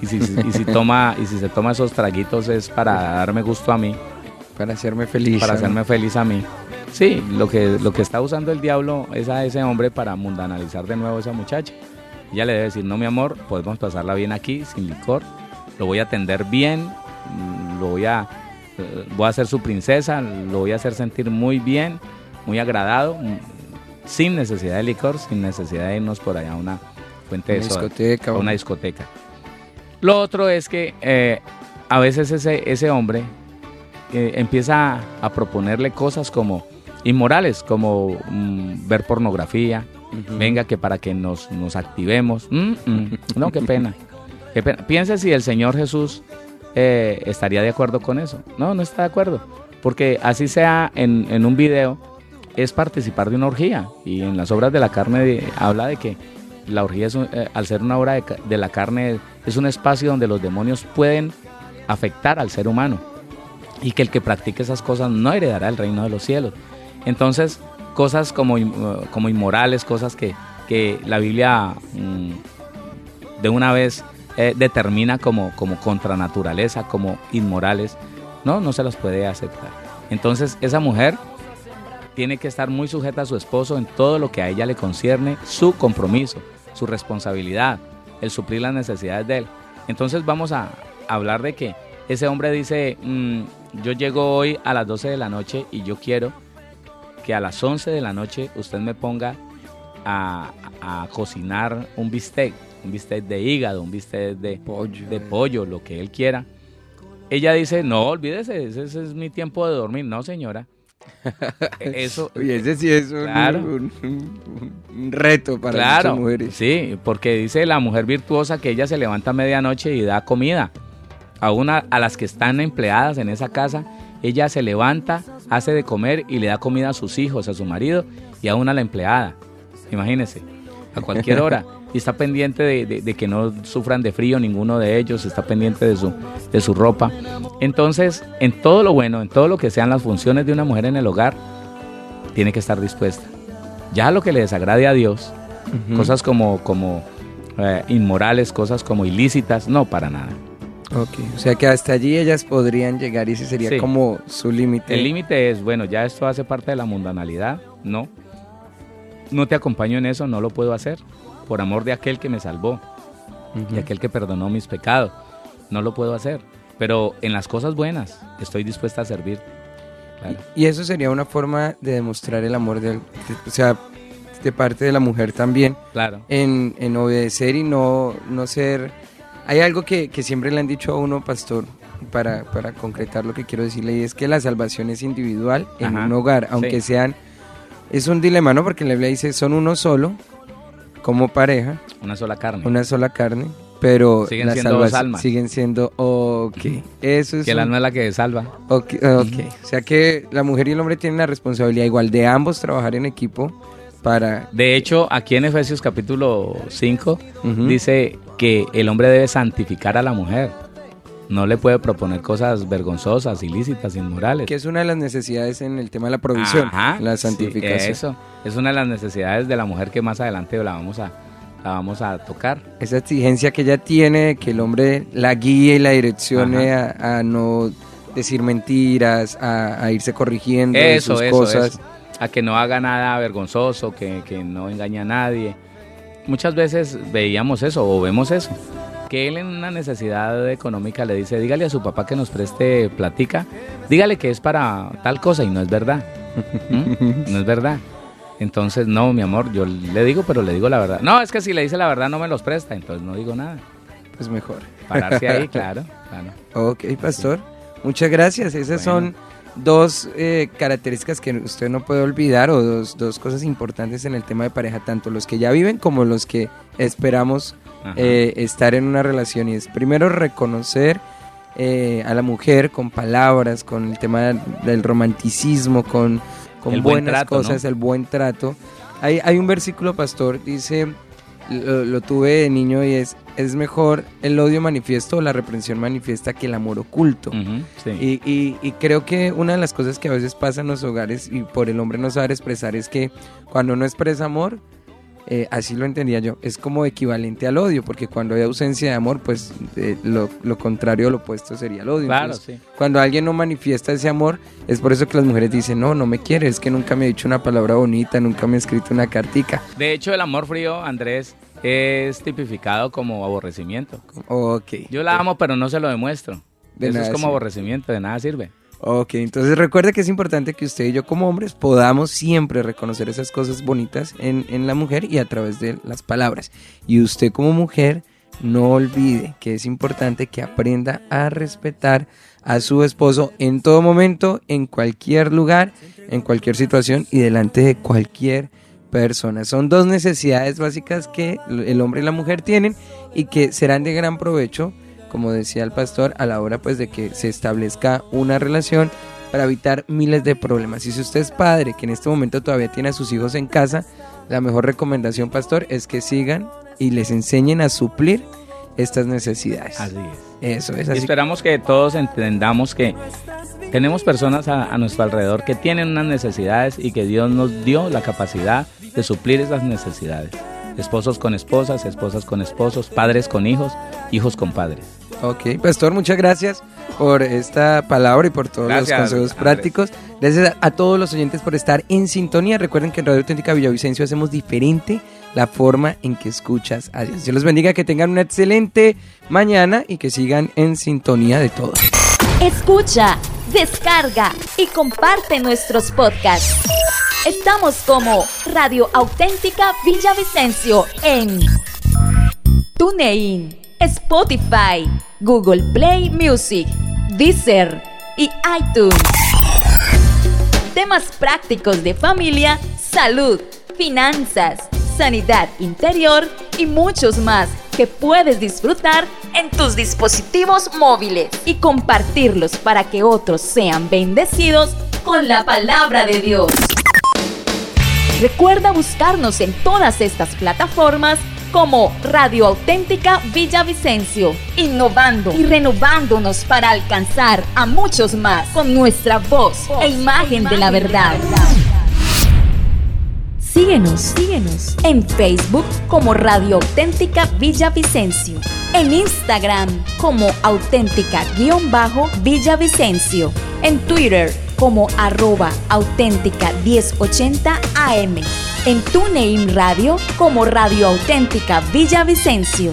Y si, y si toma y si se toma esos traguitos es para darme gusto a mí, Para hacerme feliz. para hacerme feliz a mí. Sí, lo que, lo que está usando el diablo es a ese hombre para mundanalizar de nuevo a esa muchacha. Ella le debe decir, no mi amor, podemos pasarla bien aquí, sin licor, lo voy a atender bien, lo voy a, voy a ser su princesa, lo voy a hacer sentir muy bien, muy agradado, sin necesidad de licor, sin necesidad de irnos por allá a una fuente Una de soda, discoteca. a una discoteca. Lo otro es que eh, a veces ese, ese hombre eh, empieza a proponerle cosas como inmorales, como mm, ver pornografía, venga que para que nos, nos activemos. Mm, mm. No, qué pena. Qué pena. Piense si el Señor Jesús eh, estaría de acuerdo con eso. No, no está de acuerdo. Porque así sea en, un video, es participar de una orgía. Y en las obras de la carne habla de que la orgía, es un- eh, al ser una obra de, la carne, es un espacio donde los demonios pueden afectar al ser humano. Y que el que practique esas cosas no heredará el reino de los cielos. Entonces, cosas como, eh, como inmorales, cosas que, que la Biblia mm, de una vez eh, determina como, como contra naturaleza, como inmorales, no, no se las puede aceptar. Entonces, esa mujer tiene que estar muy sujeta a su esposo en todo lo que a ella le concierne, su compromiso, su responsabilidad, el suplir las necesidades de él. Entonces vamos a hablar de que ese hombre dice, mm, yo llego hoy a las 12 de la noche y yo quiero que a las 11 de la noche usted me ponga a, a cocinar un bistec, un bistec de hígado, un bistec de, Pollo. de pollo, lo que él quiera. Ella dice, no, olvídese, ese, ese es mi tiempo de dormir. No, señora. E- Eso, Oye, ese sí es un, Claro. un- un- un reto para claro, muchas mujeres. sí, porque dice la mujer virtuosa que ella se levanta a medianoche y da comida. A una, a las que están empleadas en esa casa, ella se levanta, hace de comer y le da comida a sus hijos, a su marido y a una la empleada. Imagínense, a cualquier hora. Y está pendiente de, de- de que no sufran de frío ninguno de ellos, está pendiente de su, de su ropa. Entonces, en todo lo bueno, en todo lo que sean las funciones de una mujer en el hogar, tiene que estar dispuesta. Ya lo que le desagrade a Dios, cosas como, como eh, inmorales, cosas como ilícitas, no, para nada. Ok, o sea que hasta allí ellas podrían llegar y ese sería Sí. como su límite. El límite es, bueno, ya esto hace parte de la mundanalidad, no. No te acompaño en eso, no lo puedo hacer. Por amor de aquel que me salvó, Ujú. de aquel que perdonó mis pecados, no lo puedo hacer. Pero en las cosas buenas estoy dispuesta a servir. Claro. Y eso sería una forma de demostrar el amor del, de- o sea, de parte de la mujer también, Claro. en, en obedecer y no, no ser... Hay algo que, que siempre le han dicho a uno, pastor, para, para concretar lo que quiero decirle, y es que la salvación es individual en Ajá, un hogar, aunque sí. sean... Es un dilema, ¿no? Porque la Biblia dice, son uno solo, como pareja, Una sola carne. una sola carne, pero Siguen la siendo dos almas. siguen siendo... Ok, eso es... que el un- alma es la que salva. Ok, ok. O sea que la mujer y el hombre tienen la responsabilidad igual de ambos trabajar en equipo para... De hecho, aquí en Efesios capítulo 5 Ujú. dice que el hombre debe santificar a la mujer. No le puede proponer cosas vergonzosas, ilícitas, inmorales. Que es una de las necesidades en el tema de la provisión, Ajá, la sí, santificación. eso es una de las necesidades de la mujer que más adelante la vamos a, la vamos a tocar. Esa exigencia que ella tiene que el hombre la guíe y la direccione a, a no decir mentiras, a, a irse corrigiendo Eso, sus eso, cosas. eso. A que no haga nada vergonzoso, que, que no engañe a nadie. Muchas veces veíamos eso o vemos eso. Que él en una necesidad económica le dice, dígale a su papá que nos preste platica, dígale que es para tal cosa y no es verdad. ¿Mm? No es verdad. Entonces, no, mi amor, yo le digo, pero le digo la verdad. No, es que si le dice la verdad no me los presta, entonces no digo nada. Pues mejor. Pararse ahí, claro. claro. Ok, pastor. Muchas gracias. Esas Bueno. son dos eh, características que usted no puede olvidar o dos, dos cosas importantes en el tema de pareja, tanto los que ya viven como los que esperamos eh, estar en una relación. Y es primero reconocer eh, a la mujer con palabras, con el tema del romanticismo, con, con buen buenas trato, cosas, ¿no? el buen trato. Hay, hay un versículo, pastor, dice, lo, lo tuve de niño y es, es mejor el odio manifiesto o la reprensión manifiesta que el amor oculto. Sí. Y, y- y creo que una de las cosas que a veces pasa en los hogares y por el hombre no saber expresar es que cuando no expresa amor, eh, así lo entendía yo, es como equivalente al odio, porque cuando hay ausencia de amor, pues eh, lo, lo contrario, lo opuesto sería el odio. Claro, Entonces, sí. Cuando alguien no manifiesta ese amor, es por eso que las mujeres dicen, no, no me quiere, es que nunca me ha dicho una palabra bonita, nunca me ha escrito una cartica. De hecho, el amor frío, Andrés, es tipificado como aborrecimiento. Ok. Yo la amo, pero no se lo demuestro. De Eso es como sirve. aborrecimiento, de nada sirve. Ok, entonces recuerde que es importante que usted y yo como hombres podamos siempre reconocer esas cosas bonitas en, en la mujer y a través de las palabras. Y usted como mujer no olvide que es importante que aprenda a respetar a su esposo en todo momento, en cualquier lugar, en cualquier situación y delante de cualquier persona. Son dos necesidades básicas que el hombre y la mujer tienen y que serán de gran provecho como decía el pastor, a la hora pues de que se establezca una relación para evitar miles de problemas. Y si usted es padre que en este momento todavía tiene a sus hijos en casa, la mejor recomendación, pastor, es que sigan y les enseñen a suplir estas necesidades. Así es. Eso es Y así. esperamos que todos entendamos que tenemos personas a, a nuestro alrededor que tienen unas necesidades y que Dios nos dio la capacidad de suplir esas necesidades. Esposos con esposas, esposas con esposos, padres con hijos, hijos con padres. Ok, pastor, muchas gracias por esta palabra y por todos Gracias, los consejos Andrés. prácticos. Gracias a, a todos los oyentes por estar en sintonía. Recuerden que en Radio Auténtica Villavicencio hacemos diferente la forma en que escuchas a Dios. Dios los bendiga, que tengan una excelente mañana y que sigan en sintonía de todo. Escucha, descarga y comparte nuestros podcasts. Estamos como Radio Auténtica Villavicencio en TuneIn, Spotify, Google Play Music, Deezer y iTunes. Temas prácticos de familia, salud, finanzas, sanidad interior y muchos más que puedes disfrutar en tus dispositivos móviles y compartirlos para que otros sean bendecidos con la palabra de Dios. Recuerda buscarnos en todas estas plataformas como Radio Auténtica Villavicencio, innovando y renovándonos para alcanzar a muchos más con nuestra voz e imagen de la verdad. Síguenos, síguenos. En Facebook como Radio Auténtica Villavicencio, en Instagram como auténtica-villavicencio, en Twitter como arroba auténtica 1080 AM, en TuneIn Radio como Radio Auténtica Villavicencio.